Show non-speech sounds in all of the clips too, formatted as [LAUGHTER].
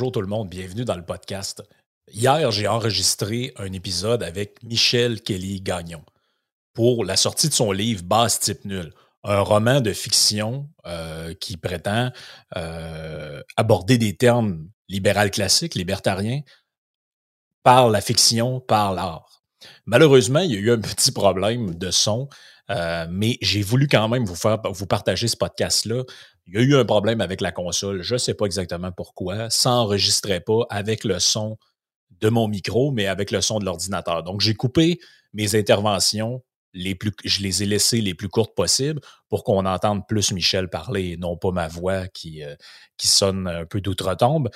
Bonjour tout le monde, bienvenue dans le podcast. Hier, j'ai enregistré un épisode avec Michel Kelly Gagnon pour la sortie de son livre Base type nul, un roman de fiction euh, qui prétend euh, aborder des termes libéral classiques, libertariens, par la fiction, par l'art. Malheureusement, il y a eu un [LAUGHS] petit problème de son, euh, mais j'ai voulu quand même vous faire vous partager ce podcast-là il y a eu un problème avec la console, je ne sais pas exactement pourquoi. Ça n'enregistrait pas avec le son de mon micro, mais avec le son de l'ordinateur. Donc, j'ai coupé mes interventions je les ai laissées les plus courtes possibles pour qu'on entende plus Michel parler et non pas ma voix qui, euh, qui sonne un peu d'outre-tombe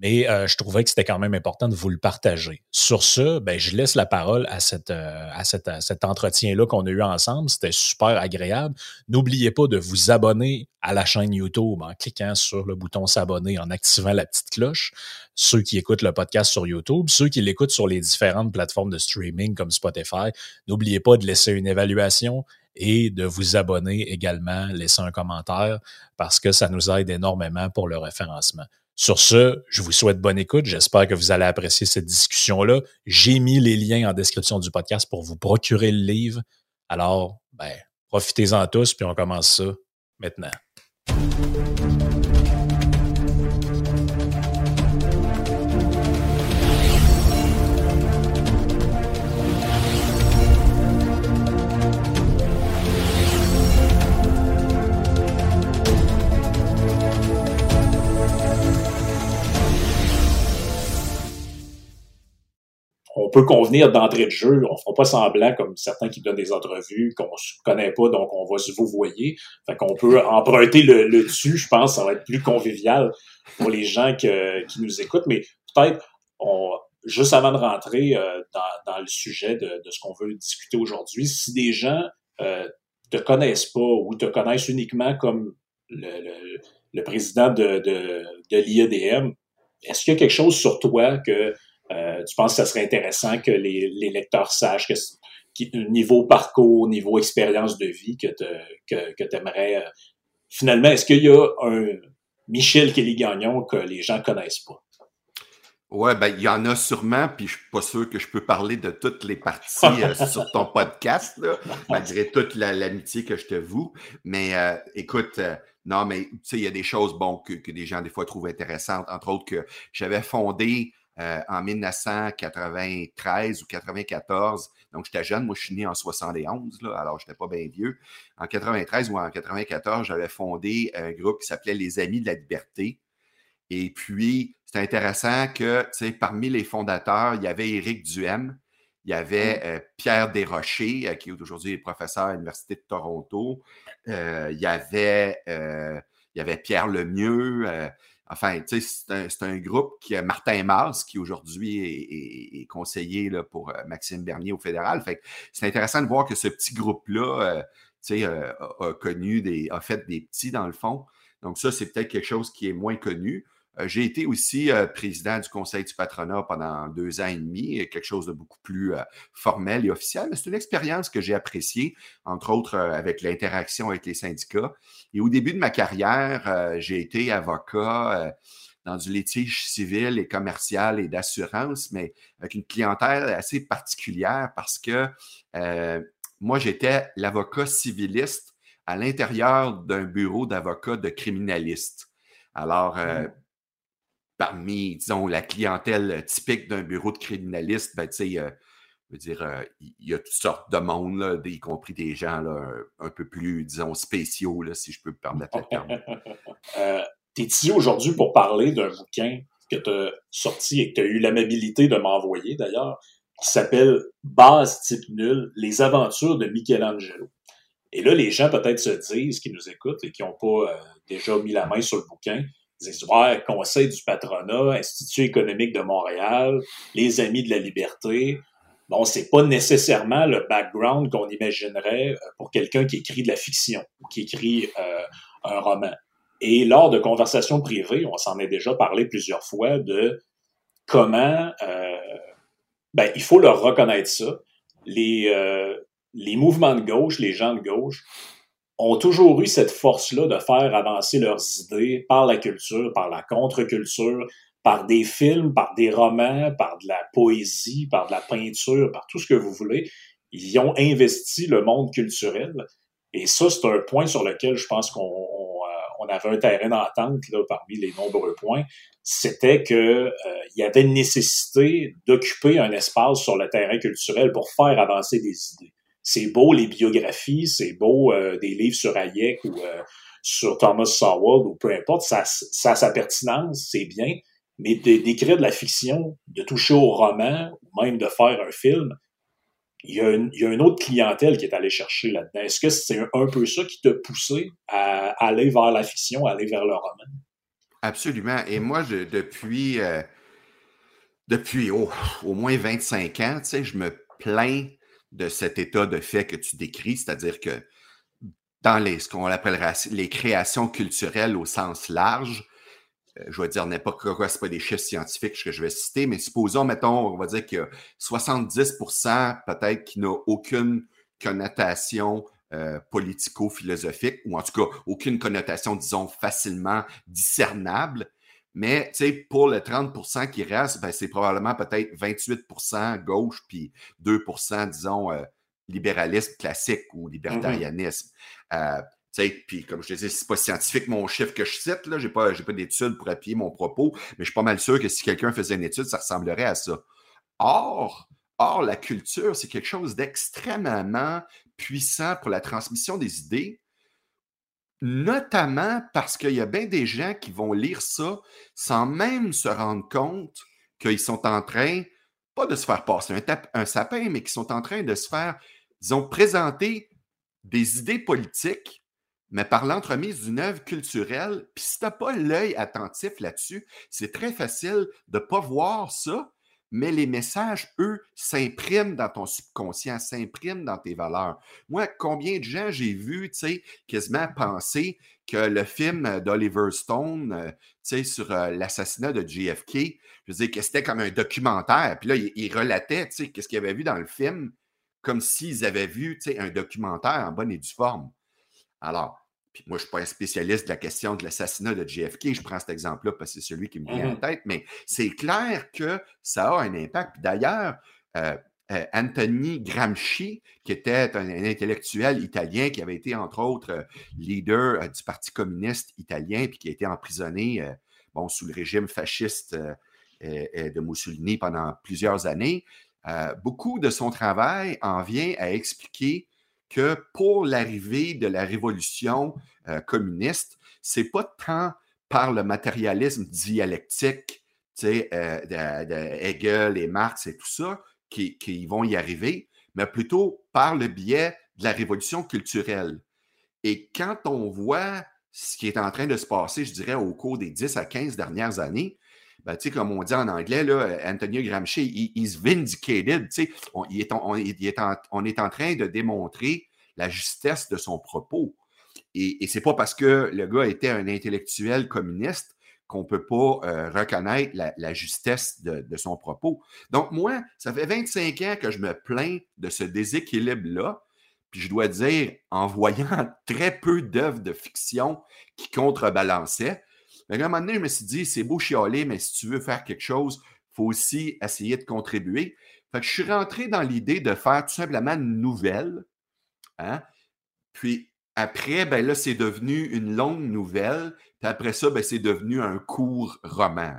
mais euh, je trouvais que c'était quand même important de vous le partager. Sur ce, ben, je laisse la parole à, cette, euh, à, cet entretien-là qu'on a eu ensemble. C'était super agréable. N'oubliez pas de vous abonner à la chaîne YouTube en cliquant sur le bouton s'abonner, en activant la petite cloche. Ceux qui écoutent le podcast sur YouTube, ceux qui l'écoutent sur les différentes plateformes de streaming comme Spotify, n'oubliez pas de laisser une évaluation et de vous abonner également, laisser un commentaire parce que ça nous aide énormément pour le référencement. Sur ce, je vous souhaite bonne écoute. J'espère que vous allez apprécier cette discussion-là. J'ai mis les liens en description du podcast pour vous procurer le livre. Alors, ben, profitez-en tous, puis on commence ça maintenant. On peut convenir d'entrée de jeu. On ne fera pas semblant comme certains qui donnent des entrevues qu'on se connaît pas, donc on va se vous voyez. Fait qu'on peut emprunter le, dessus. Je pense ça va être plus convivial pour les gens qui nous écoutent. Mais peut-être, juste avant de rentrer euh, dans, le sujet de, ce qu'on veut discuter aujourd'hui, si des gens euh, te connaissent pas ou te connaissent uniquement comme le, le président de, de, de l'IEDM, est-ce qu'il y a quelque chose sur toi que euh, tu penses que ça serait intéressant que les, lecteurs sachent que, niveau parcours, niveau expérience de vie que tu que, aimerais. Euh, finalement, est-ce qu'il y a un Michel Kelly-Gagnon que les gens connaissent pas? Ouais, ben il y en a sûrement, puis je suis pas sûr que je peux parler de toutes les parties euh, [LAUGHS] sur ton podcast, là, malgré toute l'amitié que je te voue. Mais écoute, non, mais tu sais, il y a des choses bon que, que des gens des fois trouvent intéressantes, entre autres que j'avais fondé euh, en 1993 ou 94. Donc, j'étais jeune. Moi, je suis né en 71, là, alors je n'étais pas bien vieux. En 93 ou en 94, j'avais fondé un groupe qui s'appelait Les Amis de la Liberté. Et puis, c'est intéressant que, tu sais, parmi les fondateurs, il y avait Éric Duhem, il y avait euh, Pierre Desrochers, euh, qui est aujourd'hui professeur à l'Université de Toronto. il, y avait, il y avait Pierre Lemieux. Enfin, tu sais, c'est un, groupe qui a Martin Mars, qui aujourd'hui est, conseiller là, pour euh, Maxime Bernier au fédéral. Fait c'est intéressant de voir que ce petit groupe-là, euh, euh, a, connu des, a fait des petits dans le fond. Donc, ça, c'est peut-être quelque chose qui est moins connu. Euh, j'ai été aussi euh, président du conseil du patronat pendant deux ans et demi, quelque chose de beaucoup plus euh, formel et officiel, mais c'est une expérience que j'ai appréciée, entre autres avec l'interaction avec les syndicats. Et au début de ma carrière, j'ai été avocat dans du litige civil et commercial et d'assurance, mais avec une clientèle assez particulière parce que moi, j'étais l'avocat civiliste à l'intérieur d'un bureau d'avocats de criminalistes. Alors, mmh parmi, disons, la clientèle typique d'un bureau de criminaliste, ben, tu sais, euh, je veux dire, euh, il y a toutes sortes de monde, là, y compris des gens là, un, peu plus, disons, spéciaux, là, si je peux me permettre le terme. [LAUGHS] euh, tu ici aujourd'hui pour parler d'un bouquin que tu as sorti et que tu as eu l'amabilité de m'envoyer d'ailleurs, qui s'appelle Base type nul, les aventures de Michelangelo. Et là, les gens peut-être se disent, qui nous écoutent et qui n'ont pas euh, déjà mis la main sur le bouquin, ouais, Conseil du patronat, Institut économique de Montréal, les Amis de la liberté. Bon, c'est pas nécessairement le background qu'on imaginerait euh, pour quelqu'un qui écrit de la fiction ou qui écrit euh, un roman. Et lors de conversations privées, on s'en est déjà parlé plusieurs fois de comment euh, ben, il faut leur reconnaître ça. Les, les mouvements de gauche, les gens de gauche, ont toujours eu cette force-là de faire avancer leurs idées par la culture, par la contre-culture, par des films, par des romans, par de la poésie, par de la peinture, par tout ce que vous voulez. Ils ont investi le monde culturel. Et ça, c'est un point sur lequel je pense qu'on on, euh, avait un terrain d'entente parmi les nombreux points. C'était que euh, il y avait une nécessité d'occuper un espace sur le terrain culturel pour faire avancer des idées. C'est beau les biographies, c'est beau euh, des livres sur Hayek ou sur Thomas Sowell ou peu importe, ça, ça a sa pertinence, c'est bien, mais d'écrire de la fiction, de toucher au roman, ou même de faire un film, il y, a une, autre clientèle qui est allée chercher là-dedans. Est-ce que c'est un, peu ça qui t'a poussé à aller vers la fiction, à aller vers le roman? Absolument. Et moi, depuis, euh, depuis au moins 25 ans, tu sais, je me plains de cet état de fait que tu décris, c'est-à-dire que dans les, ce qu'on appellera les créations culturelles au sens large, euh, je vais dire n'importe quoi, ce pas des chiffres scientifiques que je vais citer, mais supposons, mettons, on va dire qu'il y a 70% peut-être qui n'a aucune connotation euh, politico-philosophique, ou en tout cas aucune connotation, disons, facilement discernable. Mais pour le 30% qui reste, ben, c'est probablement peut-être 28% gauche, puis 2% disons, euh, libéralisme classique ou mm-hmm. libertarianisme. Puis, comme je te disais, c'est pas scientifique mon chiffre que je cite, là. J'ai pas, pas d'études pour appuyer mon propos, mais je suis pas mal sûr que si quelqu'un faisait une étude, ça ressemblerait à ça. Or, or la culture, c'est quelque chose d'extrêmement puissant pour la transmission des idées, notamment parce qu'il y a bien des gens qui vont lire ça sans même se rendre compte qu'ils sont en train, pas de se faire passer un, sapin, mais qui sont en train de se faire, disons, présenter des idées politiques mais par l'entremise d'une œuvre culturelle, puis si tu n'as pas l'œil attentif là-dessus, c'est très facile de ne pas voir ça, mais les messages, eux, s'impriment dans ton subconscient, s'impriment dans tes valeurs. Moi, combien de gens j'ai vu, tu sais, quasiment penser que le film d'Oliver Stone, euh, tu sais, sur euh, l'assassinat de JFK, je veux dire que c'était comme un documentaire. Puis là, il, il relatait, tu sais, qu'est-ce qu'il avait vu dans le film, comme s'ils avaient vu, tu sais, un documentaire en bonne et due forme. Alors, puis moi, je ne suis pas un spécialiste de la question de l'assassinat de JFK, je prends cet exemple-là parce que c'est celui qui me vient en mmh tête, mais c'est clair que ça a un impact. D'ailleurs, euh, euh, Anthony Gramsci, qui était un, intellectuel italien qui avait été, entre autres, euh, leader du Parti communiste italien, puis qui a été emprisonné bon, sous le régime fasciste de Mussolini pendant plusieurs années, beaucoup de son travail en vient à expliquer que pour l'arrivée de la révolution euh, communiste, c'est pas tant par le matérialisme dialectique, tu euh, Hegel et Marx et tout ça, qui, vont y arriver, mais plutôt par le biais de la révolution culturelle. Et quand on voit ce qui est en train de se passer, je dirais, au cours des 10 à 15 dernières années, ben, comme on dit en anglais, là, Antonio Gramsci, il is vindicated. On, est, on, est en, train de démontrer la justesse de son propos. Et, et c'est pas parce que le gars était un intellectuel communiste qu'on ne peut pas euh, reconnaître la, justesse de, de, son propos. Donc, moi, ça fait 25 ans que je me plains de ce déséquilibre-là. Puis je dois dire, en voyant [LAUGHS] très peu d'œuvres de fiction qui contrebalançaient, mais à un moment donné, je me suis dit, c'est beau chialer, mais si tu veux faire quelque chose, il faut aussi essayer de contribuer. Fait que je suis rentré dans l'idée de faire tout simplement une nouvelle. Hein. Puis après, ben là, c'est devenu une longue nouvelle. Puis après ça, ben, c'est devenu un court roman.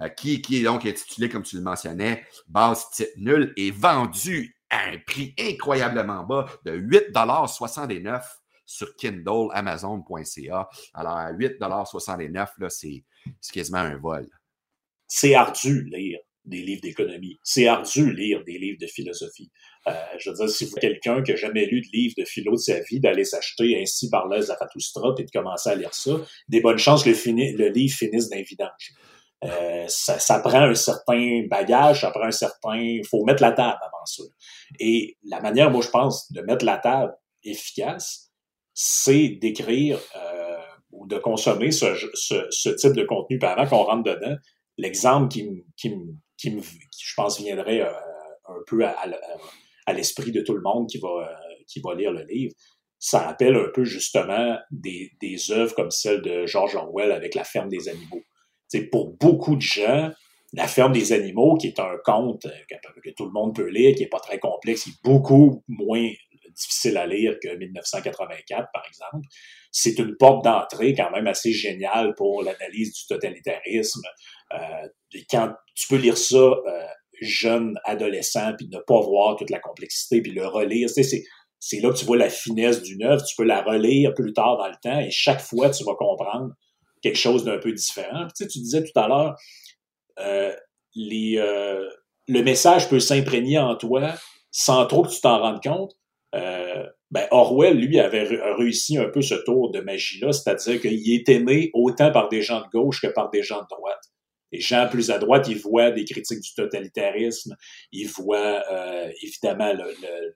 Euh, qui, est donc intitulé, comme tu le mentionnais, Base titre nul, et vendu à un prix incroyablement bas de 8,69 sur Kindle, Amazon.ca. Alors, à 8,69 c'est quasiment un vol. C'est ardu lire des livres d'économie. C'est ardu lire des livres de philosophie. Euh, je veux dire, si vous quelqu'un qui n'a jamais lu de livre de philo de sa vie, d'aller s'acheter Ainsi par là Zarathustra et de commencer à lire ça, des bonnes chances le, le livre finisse d'un. Euh, ça, ça, prend un certain bagage, ça prend un certain... Il faut mettre la table avant ça. Et la manière, moi, je pense, de mettre la table efficace, c'est d'écrire euh, ou de consommer ce, ce, type de contenu. Puis avant qu'on rentre dedans, l'exemple qui, qui, qui, je pense, viendrait euh, un peu à, l'esprit de tout le monde qui va, euh, qui va lire le livre, ça rappelle un peu justement des, des œuvres comme celle de George Orwell avec La ferme des animaux. pour beaucoup de gens, la ferme des animaux, qui est un conte que, tout le monde peut lire, qui n'est pas très complexe, qui est beaucoup moins difficile à lire que 1984, par exemple, c'est une porte d'entrée quand même assez géniale pour l'analyse du totalitarisme. Euh, quand tu peux lire ça euh, jeune, adolescent, puis ne pas voir toute la complexité, puis le relire, c'est c'est là que tu vois la finesse d'une œuvre. Tu peux la relire plus tard dans le temps et chaque fois, tu vas comprendre quelque chose d'un peu différent. Tu, tu disais tout à l'heure, euh, les, euh, le message peut s'imprégner en toi sans trop que tu t'en rendes compte. Euh, ben Orwell, lui, avait réussi un peu ce tour de magie-là, c'est-à-dire qu'il est aimé autant par des gens de gauche que par des gens de droite. Les gens plus à droite, ils voient des critiques du totalitarisme, ils voient euh, évidemment le, le,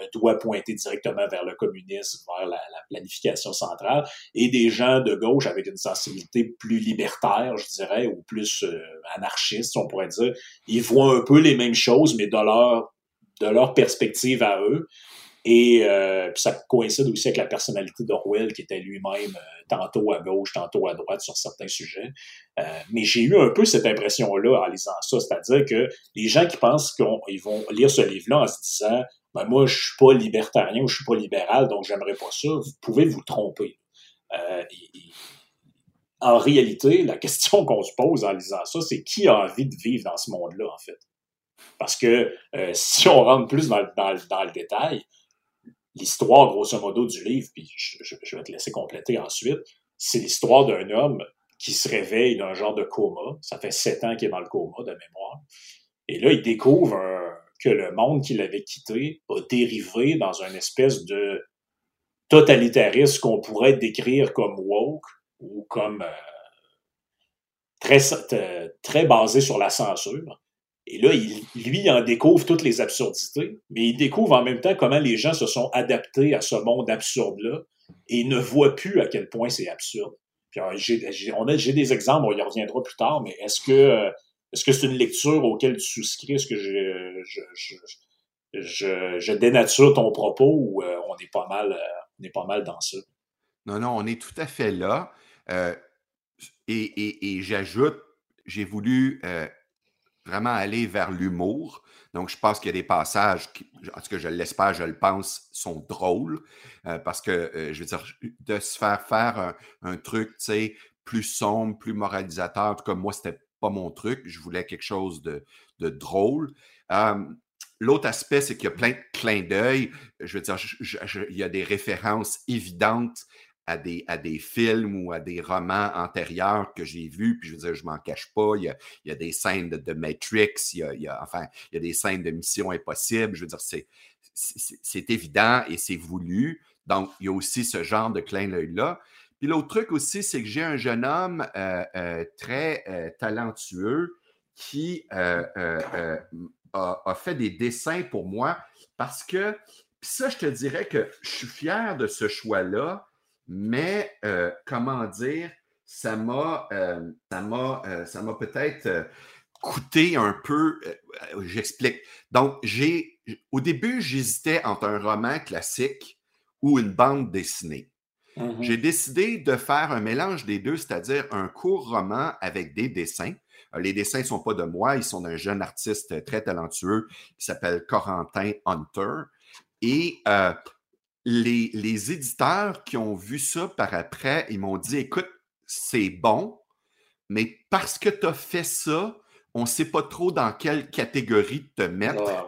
le doigt pointé directement vers le communisme, vers la, planification centrale, et des gens de gauche avec une sensibilité plus libertaire, je dirais, ou plus euh, anarchiste, on pourrait dire, ils voient un peu les mêmes choses, mais de leur, de leur perspective à eux. Et euh, ça coïncide aussi avec la personnalité d'Orwell, qui était lui-même euh, tantôt à gauche, tantôt à droite sur certains sujets. mais j'ai eu un peu cette impression-là en lisant ça, c'est-à-dire que les gens qui pensent qu'ils vont lire ce livre-là en se disant ben moi, je suis pas libertarien ou je suis pas libéral, donc j'aimerais pas ça. Vous pouvez vous tromper. Euh, en réalité, la question [LAUGHS] qu'on se pose en lisant ça, c'est qui a envie de vivre dans ce monde-là, en fait? Parce que euh, si on rentre plus dans, dans, dans le détail, l'histoire, grosso modo, du livre, puis je, vais te laisser compléter ensuite, c'est l'histoire d'un homme qui se réveille d'un genre de coma. Ça fait sept ans qu'il est dans le coma, de mémoire. Et là, il découvre un, que le monde qui l'avait quitté a dérivé dans une espèce de totalitarisme qu'on pourrait décrire comme woke ou comme euh, très, très basé sur la censure. Et là, lui, il en découvre toutes les absurdités, mais il découvre en même temps comment les gens se sont adaptés à ce monde absurde-là et ne voit plus à quel point c'est absurde. J'ai des exemples, on y reviendra plus tard, mais est-ce que euh, est-ce que c'est une lecture auquel tu souscris? Est-ce que je, dénature ton propos ou euh, on est pas mal, euh, dans ça? Non, non, on est tout à fait là. Euh, et j'ajoute, j'ai voulu vraiment aller vers l'humour. Donc, je pense qu'il y a des passages qui, en tout cas, je l'espère, je le pense, sont drôles. parce que, je veux dire, de se faire faire un, un truc, tu sais, plus sombre, plus moralisateur, en tout cas, moi, c'était pas mon truc. Je voulais quelque chose de, drôle. L'autre aspect, c'est qu'il y a plein de clins d'œil. Je veux dire, il y a des références évidentes à des, à des films ou à des romans antérieurs que j'ai vus, puis je veux dire, je m'en cache pas. Il y a, des scènes de, Matrix, il y, a, enfin, il y a des scènes de Mission Impossible. Je veux dire, c'est, c'est évident et c'est voulu. Donc, il y a aussi ce genre de clin d'œil-là. Puis l'autre truc aussi, c'est que j'ai un jeune homme euh, euh, très euh, talentueux qui a, fait des dessins pour moi parce que, puis ça, je te dirais que je suis fier de ce choix-là, mais comment dire, ça m'a, ça m'a, ça m'a peut-être coûté un peu. J'explique. Donc, j'ai, au début, j'hésitais entre un roman classique ou une bande dessinée. Mmh J'ai décidé de faire un mélange des deux, c'est-à-dire un court roman avec des dessins. Euh, les dessins ne sont pas de moi, ils sont d'un jeune artiste très talentueux qui s'appelle Corentin Hunter. Et euh, les, les, éditeurs qui ont vu ça par après, ils m'ont dit écoute, c'est bon, mais parce que tu as fait ça, on ne sait pas trop dans quelle catégorie te mettre. Ah,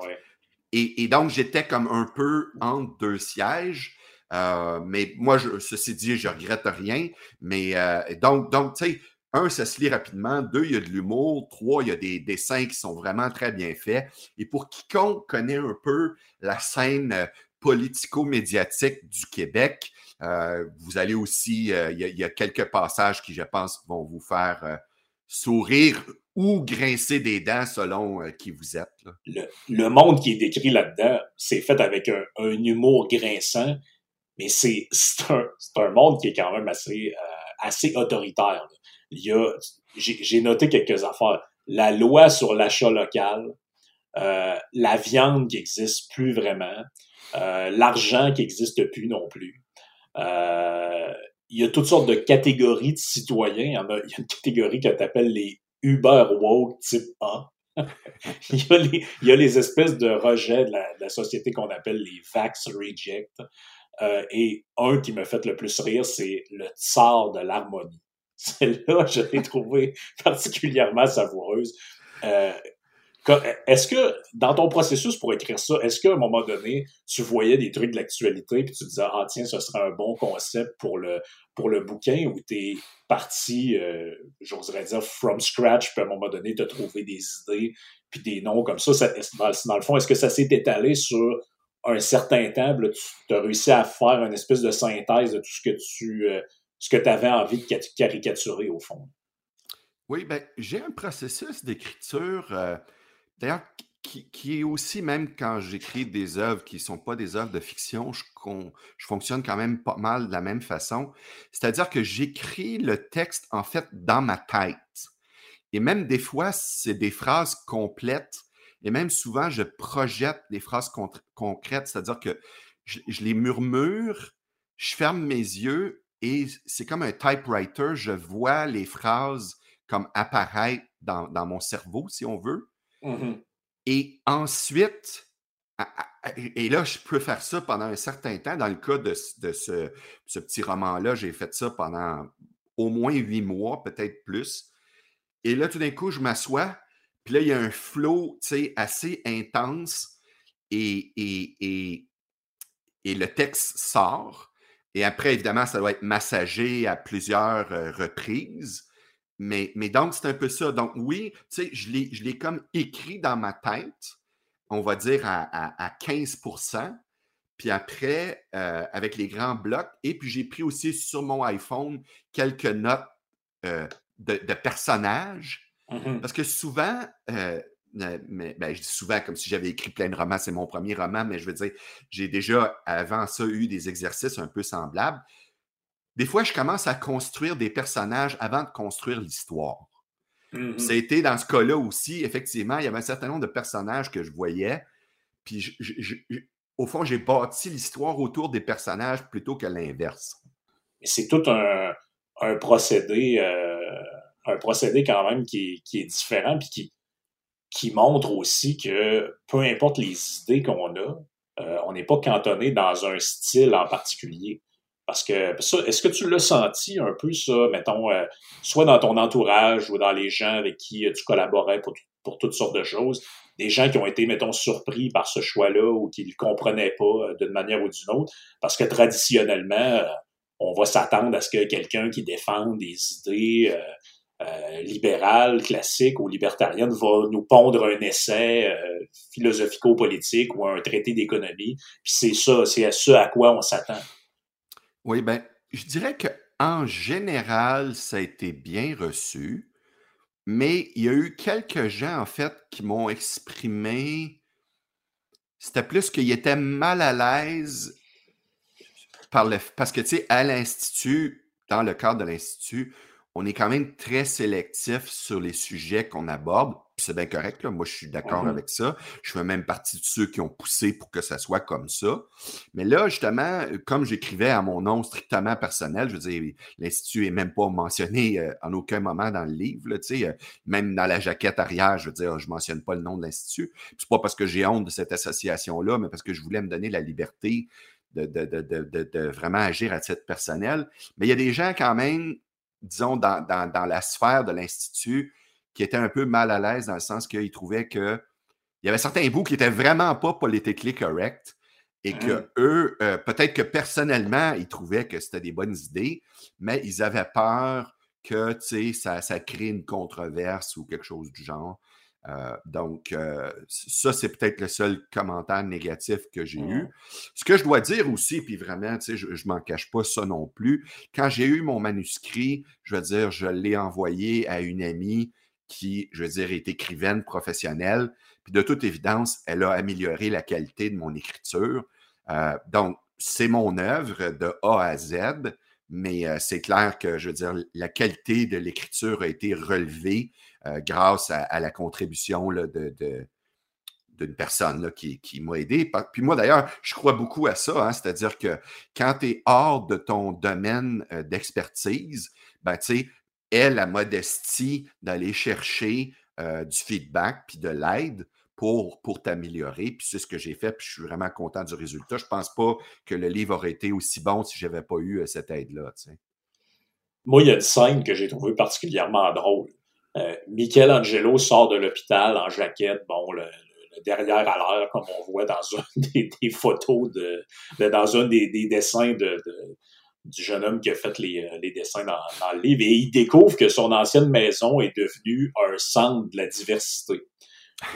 et, et, donc, j'étais comme un peu entre deux sièges. Euh, mais moi, je, ceci dit, je regrette rien. Mais euh, donc, donc tu sais, un, ça se lit rapidement. Deux, il y a de l'humour. Trois, il y a des dessins qui sont vraiment très bien faits. Et pour quiconque connaît un peu la scène euh, politico-médiatique du Québec, vous allez aussi, il y, a, quelques passages qui, je pense, vont vous faire sourire ou grincer des dents selon qui vous êtes. Le, monde qui est décrit là-dedans, c'est fait avec un, humour grinçant mais c'est un, monde qui est quand même assez, euh, assez autoritaire. J'ai noté quelques affaires. La loi sur l'achat local, euh, la viande qui existe plus vraiment, euh, l'argent qui existe plus non plus. il y a toutes sortes de catégories de citoyens. Il y, a, une catégorie que tu appelles les Uber Woke type A. [LAUGHS] il, y a les, espèces de rejets de la, société qu'on appelle les Vax Reject. Euh, et un qui me fait le plus rire, c'est le tsar de l'harmonie. [LAUGHS] Celle-là, je l'ai trouvé particulièrement savoureuse. Euh, est-ce que, dans ton processus pour écrire ça, est-ce qu'à un moment donné, tu voyais des trucs de l'actualité puis tu disais, ah tiens, ce serait un bon concept pour le, pour le bouquin ou t'es parti, euh, j'oserais dire, from scratch, puis à un moment donné, tu as trouvé des idées puis des noms comme ça. ça dans, le fond, est-ce que ça s'est étalé sur un certain temps, tu as réussi à faire une espèce de synthèse de tout ce que tu euh, ce que avais envie de caricaturer au fond? Oui, ben, j'ai un processus d'écriture. Euh, D'ailleurs, qui, est aussi, même quand j'écris des œuvres qui ne sont pas des œuvres de fiction, je, je, fonctionne quand même pas mal de la même façon. C'est-à-dire que j'écris le texte, en fait, dans ma tête. Et même des fois, c'est des phrases complètes. Et même souvent, je projette des phrases concrètes, c'est-à-dire que je, les murmure, je ferme mes yeux et c'est comme un typewriter. Je vois les phrases comme apparaître dans mon cerveau, si on veut. Mmh et ensuite, et là, je peux faire ça pendant un certain temps. Dans le cas de, ce, petit roman-là, j'ai fait ça pendant au moins huit mois, peut-être plus. Et là, tout d'un coup, je m'assois, puis là, il y a un flow assez intense et, le texte sort. Et après, évidemment, ça doit être massagé à plusieurs euh, reprises. Mais, donc, c'est un peu ça. Donc, oui, tu sais, je l'ai comme écrit dans ma tête, on va dire à, 15% puis après, euh, avec les grands blocs. Et puis, j'ai pris aussi sur mon iPhone quelques notes euh, de, personnages. Mmh Parce que souvent, euh, mais, ben, je dis souvent comme si j'avais écrit plein de romans, c'est mon premier roman, mais je veux dire, j'ai déjà avant ça eu des exercices un peu semblables des fois, je commence à construire des personnages avant de construire l'histoire. Mmh C'était dans ce cas-là aussi, effectivement, il y avait un certain nombre de personnages que je voyais. Puis, au fond, j'ai bâti l'histoire autour des personnages plutôt que l'inverse. C'est tout un, procédé, euh, un procédé quand même qui, est différent, puis qui, qui montre aussi que peu importe les idées qu'on a, euh, on n'est pas cantonné dans un style en particulier. Parce que est-ce que tu l'as senti un peu, ça, mettons, euh, soit dans ton entourage ou dans les gens avec qui euh, tu collaborais pour, pour toutes sortes de choses, des gens qui ont été, mettons, surpris par ce choix-là ou qui ne le comprenaient pas euh, d'une manière ou d'une autre? Parce que traditionnellement, on va s'attendre à ce que quelqu'un qui défende des idées libérales, classiques ou libertariennes va nous pondre un essai philosophico-politique ou un traité d'économie. Puis c'est ça, c'est à ce à quoi on s'attend. Oui, ben, je dirais qu'en général, ça a été bien reçu, mais il y a eu quelques gens, en fait, qui m'ont exprimé. C'était plus qu'ils étaient mal à l'aise par le, parce que, tu sais, à l'Institut, dans le cadre de l'Institut, on est quand même très sélectif sur les sujets qu'on aborde c'est bien correct. Là. Moi, je suis d'accord mmh avec ça. Je fais même partie de ceux qui ont poussé pour que ça soit comme ça. Mais là, justement, euh, comme j'écrivais à mon nom strictement personnel, je veux dire, l'Institut n'est même pas mentionné euh, en aucun moment dans le livre. Là, euh, même dans la jaquette arrière, je veux dire, je ne mentionne pas le nom de l'Institut. C'est pas parce que j'ai honte de cette association-là, mais parce que je voulais me donner la liberté de, de, vraiment agir à titre personnel. Mais il y a des gens quand même, disons, dans, dans la sphère de l'Institut, qui était un peu mal à l'aise dans le sens qu'il trouvait que il y avait certains bouts qui étaient vraiment pas politiquement corrects et que mmh. eux, euh, peut-être que personnellement, ils trouvaient que c'était des bonnes idées, mais ils avaient peur que ça, ça crée une controverse ou quelque chose du genre. Euh, donc, euh, ça, c'est peut-être le seul commentaire négatif que j'ai eu. Ce que je dois dire aussi, puis vraiment, je ne m'en cache pas ça non plus, quand j'ai eu mon manuscrit, je veux dire, je l'ai envoyé à une amie qui, je veux dire, est écrivaine professionnelle. Puis de toute évidence, elle a amélioré la qualité de mon écriture. Euh, donc, c'est mon œuvre de A à Z, mais euh, c'est clair que, je veux dire, la qualité de l'écriture a été relevée euh, grâce à, la contribution de, d'une personne qui, m'a aidé. Puis moi, d'ailleurs, je crois beaucoup à ça, hein, c'est-à-dire que quand tu es hors de ton domaine d'expertise, ben, tu sais, elle la modestie d'aller chercher euh, du feedback puis de l'aide pour, pour t'améliorer. Puis c'est ce que j'ai fait, puis je suis vraiment content du résultat. Je ne pense pas que le livre aurait été aussi bon si je n'avais pas eu cette aide-là. Moi, il y a une scène que j'ai trouvée particulièrement drôle. Euh, Michelangelo sort de l'hôpital en jaquette, bon, le, derrière à l'air, comme on voit dans une [LAUGHS] des, photos de, dans un des, dessins de, du jeune homme qui a fait les, euh, dessins dans, le livre. Et il découvre que son ancienne maison est devenue un centre de la diversité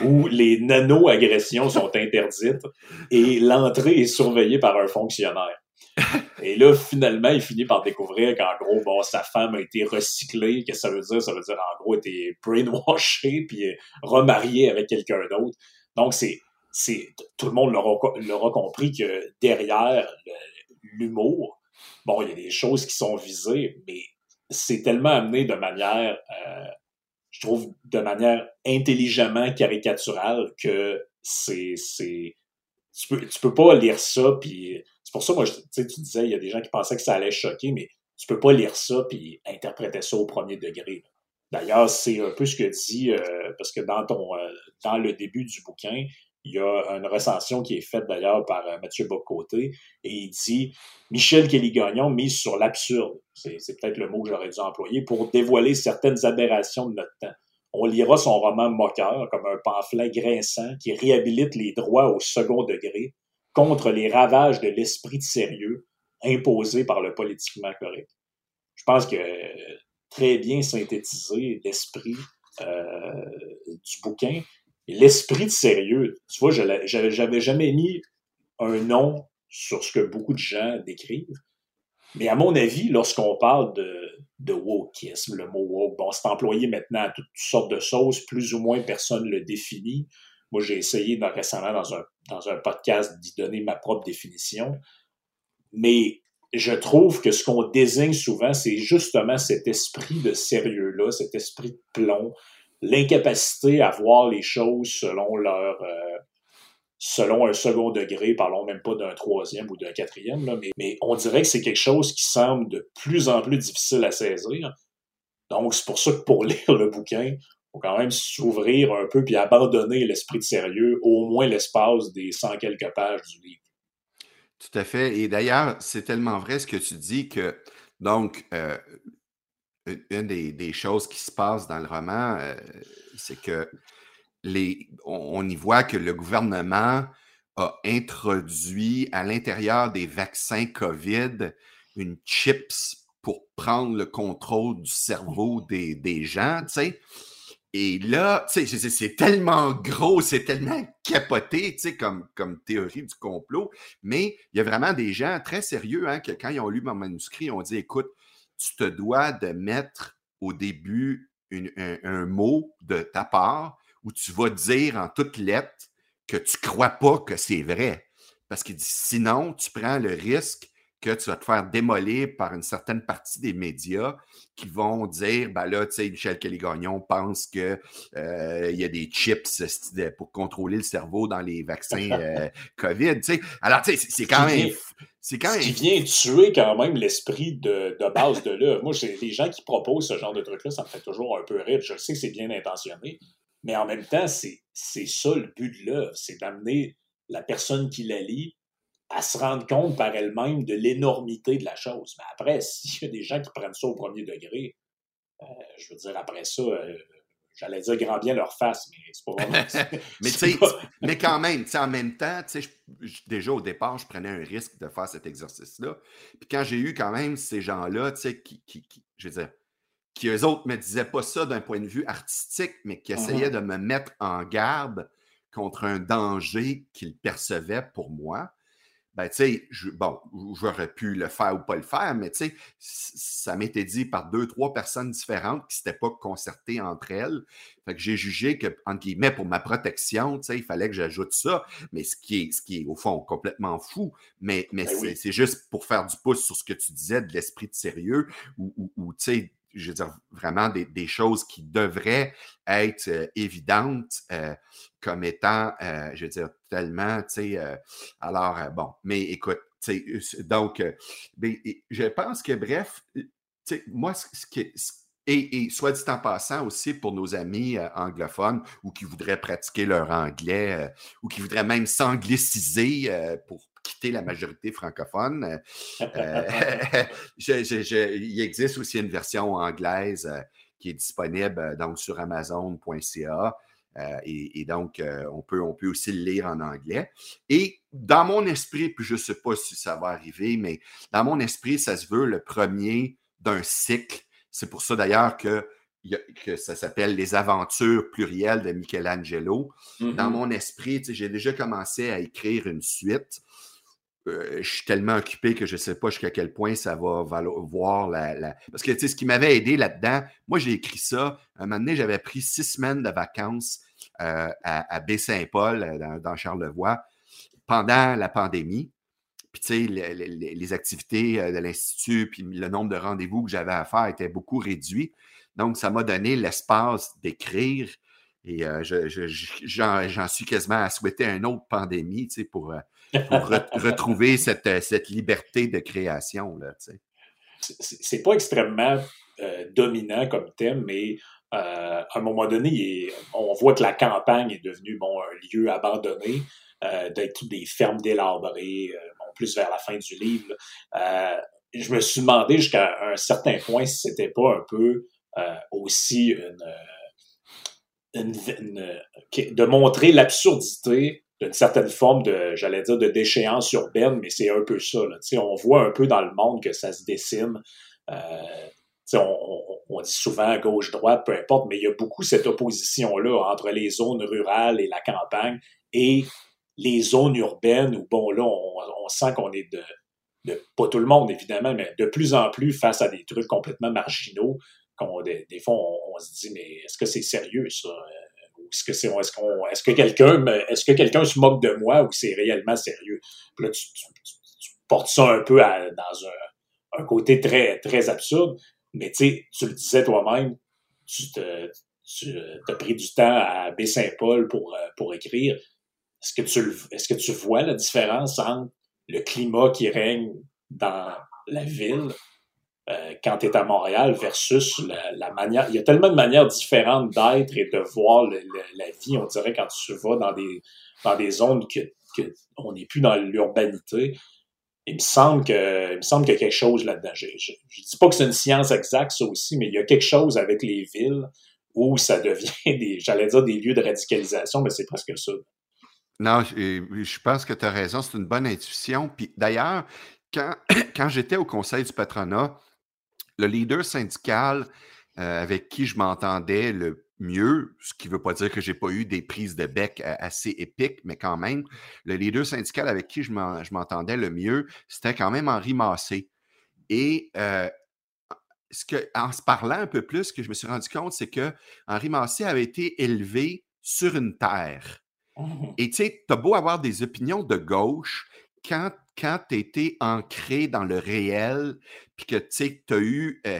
où les nano-agressions sont interdites et l'entrée est surveillée par un fonctionnaire. Et là, finalement, il finit par découvrir qu'en gros, bon, sa femme a été recyclée. Qu'est-ce que ça veut dire? Ça veut dire, en gros, elle a été brainwashée puis remariée avec quelqu'un d'autre. Donc, c'est, c'est, tout le monde l'aura, compris que derrière l'humour, bon, il y a des choses qui sont visées, mais c'est tellement amené de manière, euh, je trouve, de manière intelligemment caricaturale que c'est, c'est, tu peux, tu peux pas lire ça puis c'est pour ça, moi, tu disais, il y a des gens qui pensaient que ça allait choquer, mais tu peux pas lire ça puis interpréter ça au premier degré. D'ailleurs, c'est un peu ce que dit, euh, parce que dans ton euh, dans le début du bouquin, il y a une recension qui est faite d'ailleurs par euh, Mathieu Bocoté, et il dit Michel Kelly-Gagnon mise sur l'absurde. C'est, peut-être le mot que j'aurais dû employer pour dévoiler certaines aberrations de notre temps. On lira son roman moqueur comme un pamphlet grinçant qui réhabilite les droits au second degré contre les ravages de l'esprit sérieux imposé par le politiquement correct. Je pense que très bien synthétisé l'esprit euh, du bouquin. L'esprit de sérieux, tu vois, je n'avais jamais mis un nom sur ce que beaucoup de gens décrivent. Mais à mon avis, lorsqu'on parle de, de wokisme, le mot woke, bon, c'est employé maintenant à toutes sortes de choses, plus ou moins personne le définit. Moi, j'ai essayé récemment dans un, dans un podcast d'y donner ma propre définition. Mais je trouve que ce qu'on désigne souvent, c'est justement cet esprit de sérieux-là, cet esprit de plomb, l'incapacité à voir les choses selon leur euh, selon un second degré, parlons même pas d'un troisième ou d'un quatrième, mais, on dirait que c'est quelque chose qui semble de plus en plus difficile à saisir. Donc, c'est pour ça que pour [LAUGHS] lire le bouquin, faut quand même s'ouvrir un peu puis abandonner l'esprit de sérieux, au moins l'espace des cent quelques pages du livre. Tout à fait. Et d'ailleurs, c'est tellement vrai ce que tu dis que, donc, euh, une des, choses qui se passent dans le roman, euh, c'est que les, on, y voit que le gouvernement a introduit à l'intérieur des vaccins COVID une chips pour prendre le contrôle du cerveau des, des gens, tu sais. Et là, c'est tellement gros, c'est tellement capoté, comme, comme théorie du complot, mais il y a vraiment des gens très sérieux hein, que quand ils ont lu mon manuscrit, ont dit, écoute, tu te dois de mettre au début un, mot de ta part où tu vas dire en toutes lettres que tu ne crois pas que c'est vrai. Parce qu'il dit, sinon, tu prends le risque que tu vas te faire démolir par une certaine partie des médias qui vont dire, ben là, tu sais, Michel Kelly-Gagnon pense qu'il euh, y a des chips pour contrôler le cerveau dans les vaccins [LAUGHS] euh, COVID. Alors, tu sais, c'est quand même... C'est quand même... Ce qui vient tuer quand même l'esprit de, base de là. Moi, les gens qui proposent ce genre de truc-là, ça me fait toujours un peu rire. Je sais que c'est bien intentionné, mais en même temps, c'est ça le but de l'œuvre, c'est d'amener la personne qui la lit à se rendre compte par elle-même de l'énormité de la chose. Mais après, [LAUGHS] s'il y a des gens qui prennent ça au premier degré, euh, je veux dire, après ça, euh, j'allais dire grand bien leur face, mais c'est pas vraiment. [LAUGHS] mais, [LAUGHS] mais quand même, en même temps, déjà au départ, je prenais un risque de faire cet exercice-là. Puis quand j'ai eu quand même ces gens-là, qui, qui, qui, je veux dire, qui eux autres me disaient pas ça d'un point de vue artistique, mais qui essayaient mm-hmm. de me mettre en garde contre un danger qu'ils percevaient pour moi ben, tu sais, bon, j'aurais pu le faire ou pas le faire, mais tu sais, ça m'était dit par deux, trois personnes différentes qui ne s'étaient pas concertées entre elles. Fait que j'ai jugé que, entre guillemets, pour ma protection, tu sais, il fallait que j'ajoute ça, mais ce qui est, ce qui est au fond complètement fou, mais, mais ben c'est juste pour faire du pouce sur ce que tu disais de l'esprit de sérieux, ou, tu sais, je veux dire, vraiment des, choses qui devraient être évidentes comme étant, je veux dire, tellement, tu sais, alors, bon, mais écoute, donc, ben, je pense que, bref, moi, ce qui, et, soit dit en passant aussi pour nos amis euh, anglophones ou qui voudraient pratiquer leur anglais euh, ou qui voudraient même s'angliciser euh, pour quitter la majorité francophone. [LAUGHS] [LAUGHS] il existe aussi une version anglaise qui est disponible donc sur amazon.ca. Et, donc, on, peut, on peut aussi le lire en anglais. Et dans mon esprit, puis je ne sais pas si ça va arriver, mais dans mon esprit, ça se veut le premier d'un cycle c'est pour ça d'ailleurs que, ça s'appelle Les aventures plurielles de Michelangelo. Dans mm-hmm. mon esprit, j'ai déjà commencé à écrire une suite. Euh, je suis tellement occupé que je ne sais pas jusqu'à quel point ça va voir la. Parce que ce qui m'avait aidé là-dedans, moi j'ai écrit ça. Un moment donné, j'avais pris six semaines de vacances euh, à, Baie-Saint-Paul, euh, dans, Charlevoix, pendant la pandémie. Puis, tu sais, les, activités euh, de l'Institut, puis le nombre de rendez-vous que j'avais à faire était beaucoup réduit. Donc, ça m'a donné l'espace d'écrire. Et euh, j'en suis quasiment à souhaiter une autre pandémie, tu sais, pour, euh, [LAUGHS] retrouver cette, cette, liberté de création, là, tu sais. C'est pas extrêmement dominant comme thème, mais à un moment donné, on voit que la campagne est devenue bon, un lieu abandonné, d'être des fermes délabrées, plus vers la fin du livre, euh, je me suis demandé jusqu'à un certain point si c'était pas un peu euh, aussi une, de montrer l'absurdité d'une certaine forme de, j'allais dire, de déchéance urbaine, mais c'est un peu ça. On voit un peu dans le monde que ça se dessine. Euh, on, on, dit souvent gauche-droite, peu importe, mais il y a beaucoup cette opposition-là entre les zones rurales et la campagne et les zones urbaines où, bon, là, on, sent qu'on est de, pas tout le monde, évidemment, mais de plus en plus face à des trucs complètement marginaux. Des, des, fois, on, se dit, mais est-ce que c'est sérieux, ça? Euh, est-ce que c'est, est-ce qu'on, est-ce que quelqu'un, est-ce que quelqu'un se moque de moi ou c'est réellement sérieux? Puis là, tu, portes ça un peu dans un, côté très, très absurde, mais tu sais, tu le disais toi-même, tu te, tu as pris du temps à Baie-Saint-Paul pour, euh, pour écrire. Est-ce que, tu, est-ce que tu vois la différence entre le climat qui règne dans la ville euh, quand tu es à Montréal versus la, manière. Il y a tellement de manières différentes d'être et de voir la vie, on dirait, quand tu vas dans des, dans des zones que, que on n'est plus dans l'urbanité. Il me semble qu'il y a quelque chose là-dedans. Je, ne dis pas que c'est une science exacte, ça aussi, mais il y a quelque chose avec les villes où ça devient [LAUGHS] des, j'allais dire des lieux de radicalisation, mais c'est presque ça. Non, je, pense que tu as raison, c'est une bonne intuition. Puis d'ailleurs, quand, [CLEARS THROAT] quand j'étais au conseil du patronat, le leader syndical euh, avec qui je m'entendais le mieux, ce qui ne veut pas dire que je n'ai pas eu des prises de bec euh, assez épiques, mais quand même, le leader syndical avec qui je m'entendais le mieux, c'était quand même Henri Massé. Et euh, ce que, en se parlant un peu plus, ce que je me suis rendu compte, c'est que Henri Massé avait été élevé sur une terre. Mmh Et tu sais, tu as beau avoir des opinions de gauche, quand, quand tu été ancré dans le réel, puis que tu as eu, euh,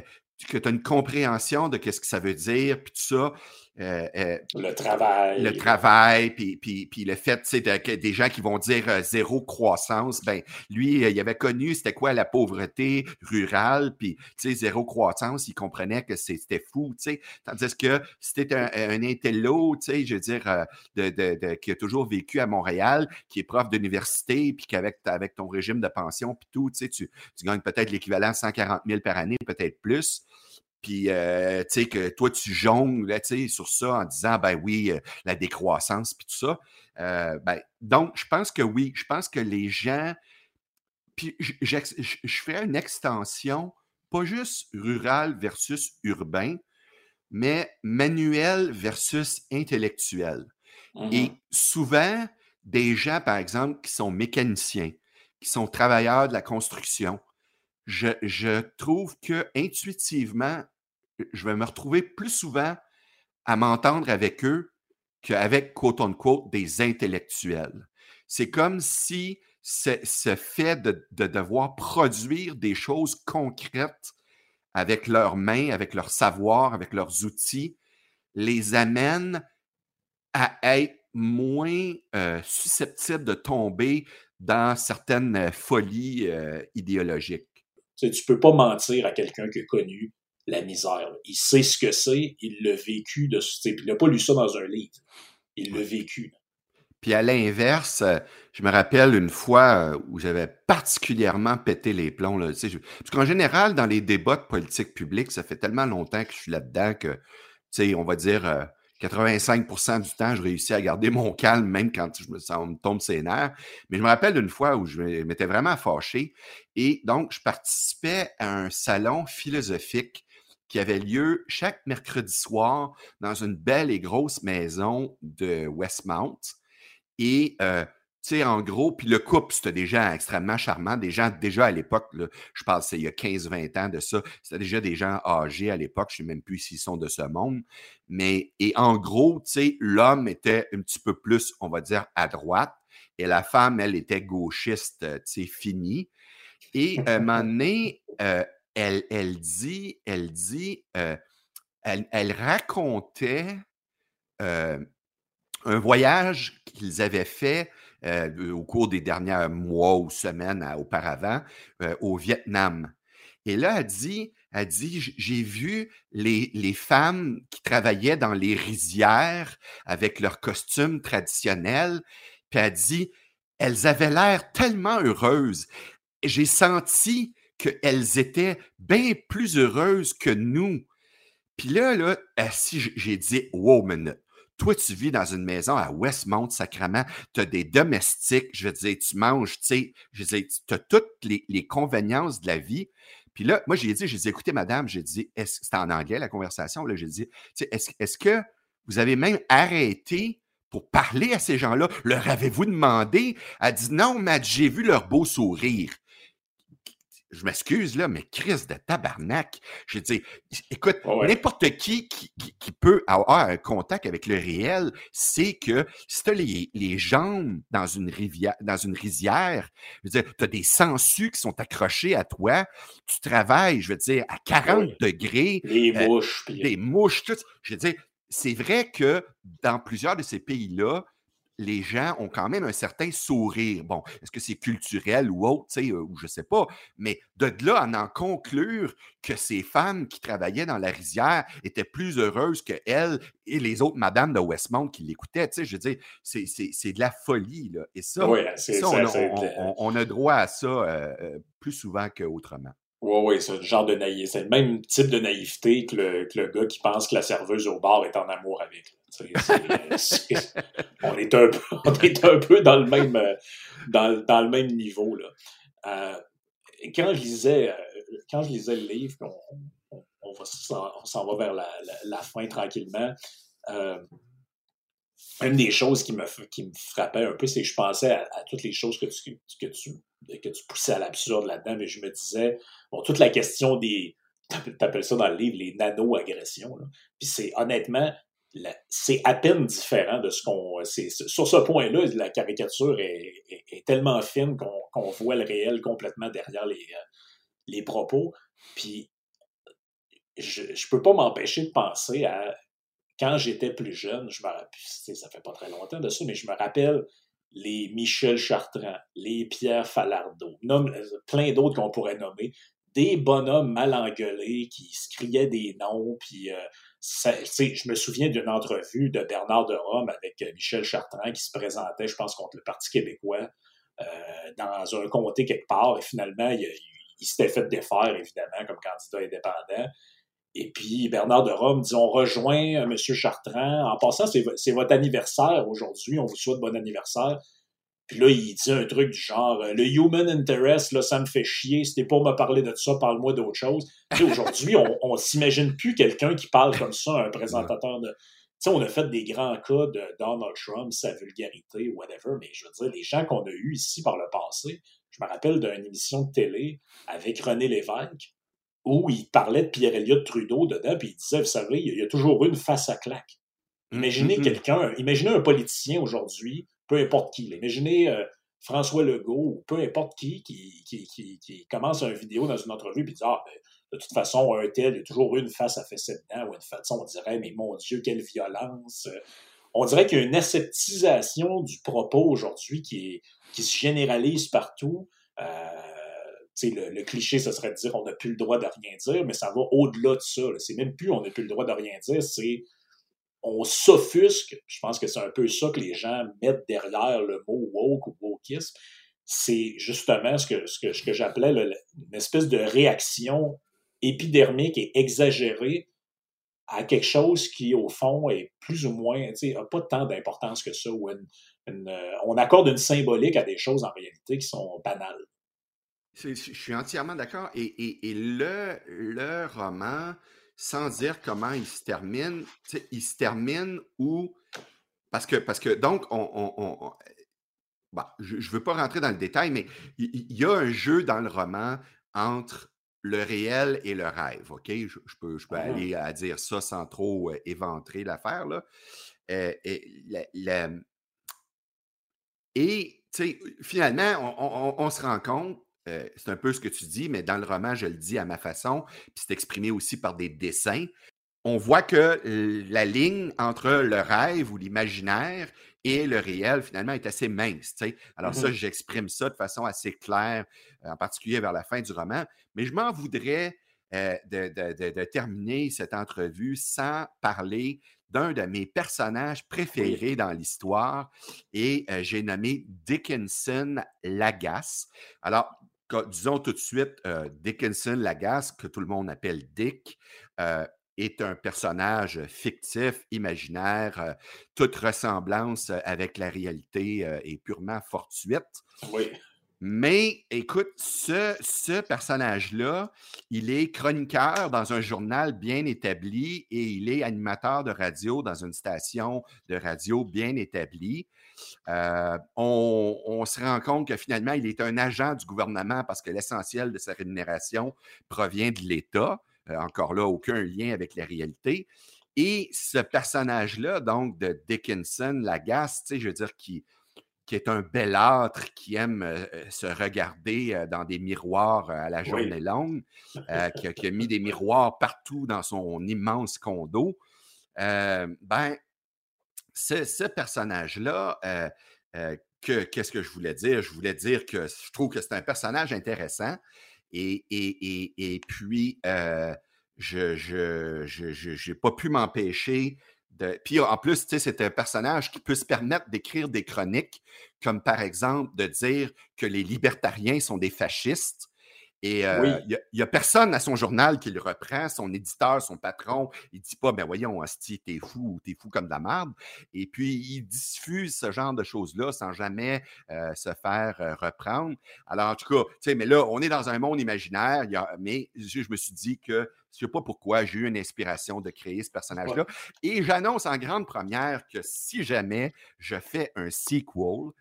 que tu as une compréhension de ce que ça veut dire, puis tout ça, euh, euh, le travail. Le travail, puis, puis, puis le fait, tu sais, des gens qui vont dire euh, zéro croissance, ben lui, il avait connu c'était quoi la pauvreté rurale, puis, tu sais, zéro croissance, il comprenait que c'était fou, tu sais. Tandis que c'était un, un intello, tu sais, je veux dire, de, de, qui a toujours vécu à Montréal, qui est prof d'université, puis qu'avec avec ton régime de pension, puis tout, tu sais, tu, tu gagnes peut-être l'équivalent de 140 000 par année, peut-être plus puis euh, tu sais, que toi, tu jongles sur ça en disant, ben oui, euh, la décroissance, puis tout ça. Euh, ben, donc, je pense que oui, je pense que les gens. Puis je, fais une extension, pas juste rural versus urbain, mais manuel versus intellectuel. Et mmh souvent, des gens, par exemple, qui sont mécaniciens, qui sont travailleurs de la construction, je, je trouve que intuitivement, je vais me retrouver plus souvent à m'entendre avec eux qu'avec, quote unquote, des intellectuels. C'est comme si ce, fait de, devoir produire des choses concrètes avec leurs mains, avec leur savoir, avec leurs outils, les amène à être moins euh, susceptibles de tomber dans certaines euh, folies euh, idéologiques. Tu ne peux pas mentir à quelqu'un qui a connu la misère. Il sait ce que c'est, il l'a vécu. De, il n'a pas lu ça dans un livre. Il l'a vécu. Puis à l'inverse, je me rappelle une fois où j'avais particulièrement pété les plombs. Là, parce qu'en général, dans les débats de politique publique, ça fait tellement longtemps que je suis là-dedans que, on va dire, 85% du temps, je réussis à garder mon calme, même quand je me, ça me tombe ses nerfs. Mais je me rappelle d'une fois où je m'étais vraiment fâché. Et donc, je participais à un salon philosophique qui avait lieu chaque mercredi soir dans une belle et grosse maison de Westmount. Et euh, sais, en gros, puis le couple, c'était des gens extrêmement charmants, des gens déjà à l'époque, je pense il y a 15-20 ans de ça, c'était déjà des gens âgés à l'époque, je ne sais même plus s'ils sont de ce monde. Mais, et en gros, tu sais, l'homme était un petit peu plus, on va dire, à droite, et la femme, elle, était gauchiste, tu sais, finie. Et à un moment donné, euh, elle, dit, elle dit, euh, elle, racontait euh, un voyage qu'ils avaient fait euh, au cours des derniers mois ou semaines auparavant au Vietnam. Et là, elle dit, elle dit, j'ai vu les, les, femmes qui travaillaient dans les rizières avec leurs costumes traditionnels. Puis elle dit, elles avaient l'air tellement heureuses. J'ai senti qu'elles étaient bien plus heureuses que nous. Puis là, là, si j'ai dit, minute, toi, tu vis dans une maison à Westmount, sacrament, tu as des domestiques, je veux dire, tu manges, tu sais, je veux dire, tu as toutes les, conveniences de la vie. Puis là, moi, j'ai dit, j'ai dit, écoutez, madame, j'ai dit, c'était en anglais la conversation, là, j'ai dit, est-ce est que vous avez même arrêté pour parler à ces gens-là? Leur avez-vous demandé? Elle dit, non, mais j'ai vu leur beau sourire je m'excuse là, mais crise de tabarnak. Je dis, écoute, n'importe qui qui, peut avoir un contact avec le réel, c'est que si tu as les, jambes dans une rivière, dans une rizière, je veux dire, tu as des sangsues qui sont accrochés à toi, tu travailles, je veux dire, à 40 degrés. Les euh, mouches. Les mouches, tout. Je veux dire, c'est vrai que dans plusieurs de ces pays-là, les gens ont quand même un certain sourire. Bon, est-ce que c'est culturel ou autre, tu sais, euh, ou je sais pas, mais de là à en conclure que ces femmes qui travaillaient dans la rizière étaient plus heureuses que elles et les autres madames de Westmount qui l'écoutaient, tu sais, je veux dire, c'est de la folie, là. Et ça, on, a droit à ça euh, euh, plus souvent qu'autrement. Oui, oui, c'est le genre de naïveté. C'est le même type de naïveté que le, que le, gars qui pense que la serveuse au bar est en amour avec [LAUGHS] on, est un peu, on est un peu dans le même, euh, dans, dans le même niveau. Là. Euh, quand, je lisais, euh, quand je lisais le livre, on, on, on s'en va vers la, la, fin tranquillement. une des choses qui me, qui me frappait un peu, c'est que je pensais à, toutes les choses que tu, que tu, que tu poussais à l'absurde là-dedans, mais je me disais, bon, toute la question des, t'appelles ça dans le livre les nano-agressions. Puis c'est honnêtement, c'est à peine différent de ce qu'on. Sur ce point-là, la caricature est, tellement fine qu'on voit le réel complètement derrière les, euh, les propos. Puis, je ne peux pas m'empêcher de penser à quand j'étais plus jeune, je me ça fait pas très longtemps de ça, mais je me rappelle les Michel Chartrand, les Pierre Falardeau, plein d'autres qu'on pourrait nommer, des bonhommes mal engueulés qui se criaient des noms, puis euh, je me souviens d'une entrevue de Bernard de Rome avec euh, Michel Chartrand qui se présentait, je pense, contre le Parti québécois euh, dans un comté quelque part. Et finalement, il, s'était fait défaire, évidemment, comme candidat indépendant. Et puis, Bernard de Rome dit On rejoint euh, M. Chartrand. En passant, c'est votre anniversaire aujourd'hui. On vous souhaite bon anniversaire. Puis là, il dit un truc du genre Le human interest, là, ça me fait chier. C'était pour me parler de ça, parle-moi d'autre chose. Aujourd'hui, on, on s'imagine plus quelqu'un qui parle comme ça, un présentateur de. Tu sais, on a fait des grands cas de Donald Trump, sa vulgarité, whatever, mais je veux dire, les gens qu'on a eus ici par le passé, je me rappelle d'une émission de télé avec René Lévesque, où il parlait de Pierre-Éliott Trudeau dedans, puis il disait, vous savez, il y a toujours une face à claque. Imaginez mm-hmm. quelqu'un, imaginez un politicien aujourd'hui peu importe qui. Imaginez euh, François Legault ou peu importe qui qui, qui, commence une vidéo dans une entrevue et dit Ah, ben, de toute façon, un tel, il y a toujours une face à fesser dedans, ou une façon, on dirait, mais mon Dieu, quelle violence. On dirait qu'il y a une aseptisation du propos aujourd'hui qui, qui se généralise partout. Euh, le, le, cliché, ce serait de dire on n'a plus le droit de rien dire, mais ça va au-delà de ça. C'est même plus on n'a plus le droit de rien dire, c'est on s'offusque. Je pense que c'est un peu ça que les gens mettent derrière le mot woke ou wokisme. C'est justement ce que, ce que, j'appelais une espèce de réaction épidermique et exagérée à quelque chose qui, au fond, est plus ou moins, n'a pas tant d'importance que ça, ou euh, on accorde une symbolique à des choses en réalité qui sont banales. Je suis entièrement d'accord. Et, le, le roman, sans dire comment il se termine, il se termine où. Parce que, parce que donc, on. je ne veux pas rentrer dans le détail, mais il, y, a un jeu dans le roman entre le réel et le rêve. OK? Je, peux, je peux ah. aller à dire ça sans trop euh, éventrer l'affaire. Là. Euh, et, et finalement, on, se rend compte, euh, c'est un peu ce que tu dis, mais dans le roman, je le dis à ma façon, puis c'est exprimé aussi par des dessins. On voit que la ligne entre le rêve ou l'imaginaire et le réel, finalement, est assez mince. Alors, ça, mmh j'exprime ça de façon assez claire, en particulier vers la fin du roman. Mais je m'en voudrais euh, de, terminer cette entrevue sans parler d'un de mes personnages préférés dans l'histoire et euh, j'ai nommé Dickinson Lagasse. Alors, disons tout de suite, euh, Dickinson Lagasse, que tout le monde appelle Dick, est un personnage fictif, imaginaire. Euh, toute ressemblance euh, avec la réalité euh, est purement fortuite. Oui. Mais écoute, ce, ce personnage-là, il est chroniqueur dans un journal bien établi et il est animateur de radio dans une station de radio bien établie. On, on, se rend compte que finalement, il est un agent du gouvernement parce que l'essentiel de sa rémunération provient de l'État. Euh, encore là, aucun lien avec la réalité. Et ce personnage-là, donc de Dickinson, Lagasse, tu sais, je veux dire, qui, qui est un bel âtre, qui aime euh, euh, se regarder dans des miroirs à la journée longue, qui, a, mis [LAUGHS] des miroirs partout dans son immense condo, ben, ce, personnage-là, qu'est-ce que je voulais dire? Je voulais dire que je trouve que c'est un personnage intéressant. Et, et, puis, euh, je n'ai pas pu m'empêcher de. Puis en plus, c'est un personnage qui peut se permettre d'écrire des chroniques, comme par exemple de dire que les libertariens sont des fascistes et il n'y a, personne à son journal qui le reprend, son éditeur, son patron, il ne dit pas, ben voyons, Asti, t'es fou, t'es fou comme de la merde. Et puis, il diffuse ce genre de choses-là sans jamais se faire reprendre. Alors, en tout cas, tu sais, mais là, on est dans un monde imaginaire, mais je, me suis dit que je ne sais pas pourquoi, j'ai eu une inspiration de créer ce personnage-là. Et j'annonce en grande première que si jamais je fais un sequel,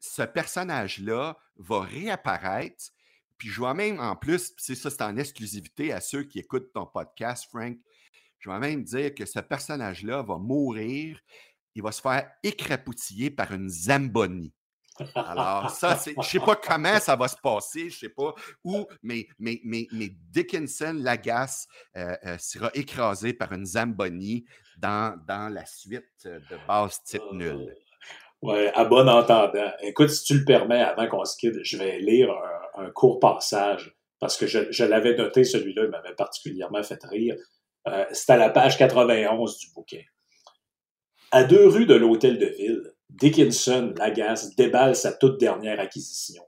ce personnage-là va réapparaître puis je vois même en plus, c'est ça, c'est en exclusivité à ceux qui écoutent ton podcast, Frank. Je vais même dire que ce personnage-là va mourir. Il va se faire écrapoutiller par une Zamboni. Alors, ça, je ne sais pas comment ça va se passer, je ne sais pas où, mais, mais, mais, mais Dickinson Lagasse euh, euh, sera écrasé par une Zamboni dans, dans la suite de base type nul. Oui, à bon entendant. Écoute, si tu le permets, avant qu'on se quitte, je vais lire un, court passage parce que je, l'avais noté, celui-là, il m'avait particulièrement fait rire. Euh, c'est à la page 91 du bouquin. À deux rues de l'hôtel de ville, Dickinson, Lagasse, déballe sa toute dernière acquisition.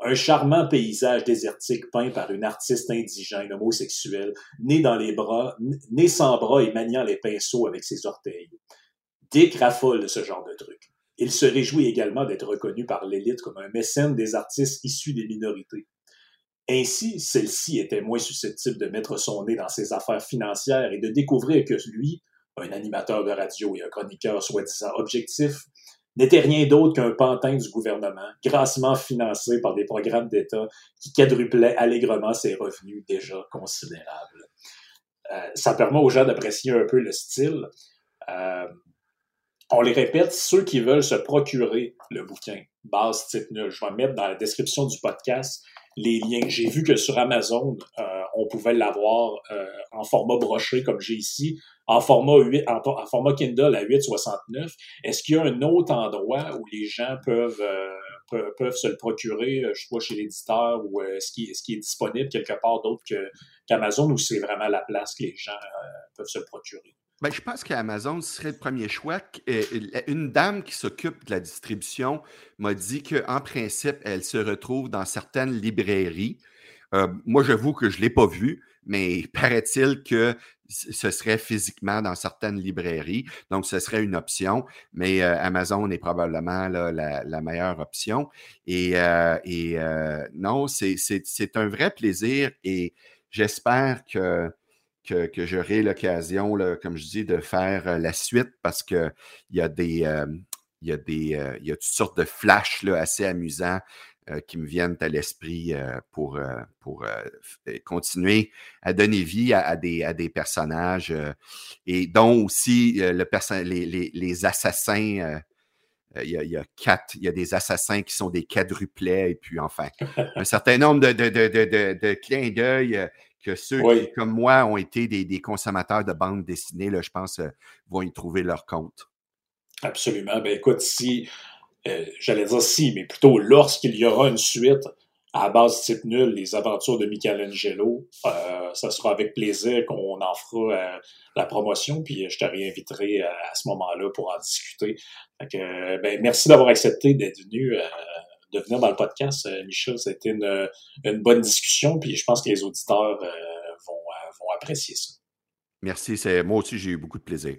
Un charmant paysage désertique peint par une artiste indigène homosexuelle, née dans les bras, née sans bras et maniant les pinceaux avec ses orteils. Dick raffole de ce genre de truc. Il se réjouit également d'être reconnu par l'élite comme un mécène des artistes issus des minorités. Ainsi, celle-ci était moins susceptible de mettre son nez dans ses affaires financières et de découvrir que lui, un animateur de radio et un chroniqueur soi-disant objectif, n'était rien d'autre qu'un pantin du gouvernement, grassement financé par des programmes d'État qui quadruplaient allègrement ses revenus déjà considérables. Euh, ça permet aux gens d'apprécier un peu le style. Euh, on les répète, ceux qui veulent se procurer le bouquin, base type nul. Je vais mettre dans la description du podcast les liens. J'ai vu que sur Amazon, euh, on pouvait l'avoir euh, en format broché comme j'ai ici, en format 8, en, format Kindle à 8,69. Est-ce qu'il y a un autre endroit où les gens peuvent, euh, peuvent, se le procurer, je pas, chez l'éditeur ou est-ce qu'il est, disponible quelque part d'autre qu'Amazon ou c'est vraiment la place que les gens peuvent se procurer? Ben, je pense qu'Amazon serait le premier choix. Euh, une dame qui s'occupe de la distribution m'a dit qu'en principe, elle se retrouve dans certaines librairies. Euh, moi, j'avoue que je ne l'ai pas vu, mais [LAUGHS] paraît-il que ce serait physiquement dans certaines librairies. Donc, ce serait une option, mais euh, Amazon est probablement la, meilleure option. Et, et non, c'est un vrai plaisir et j'espère que que, j'aurai l'occasion, comme je dis, de faire euh, la suite parce qu'il y a. Euh, il y, a euh, il y a toutes sortes de flashs assez amusants qui me viennent à l'esprit pour, pour continuer à donner vie à, des, à des personnages et dont aussi le les, les, les, assassins. Il y, a, il y, a, quatre, il y a des assassins qui sont des quadruplets, et puis enfin, un certain nombre de, de, de, de clins d'œil que ceux qui, comme moi, ont été des, consommateurs de bandes dessinées, là, je pense, euh, vont y trouver leur compte. Absolument. Ben écoute, si, euh, j'allais dire si, mais plutôt lorsqu'il y aura une suite à base type nul, les aventures de Michelangelo, euh, ça sera avec plaisir qu'on en fera la promotion, puis je te réinviterai à, ce moment-là pour en discuter. ben, merci d'avoir accepté d'être venu de venir dans le podcast, euh, Michel. C'était une, une bonne discussion, puis je pense que les auditeurs euh, vont, euh, vont apprécier ça. Merci. Moi aussi, j'ai eu beaucoup de plaisir.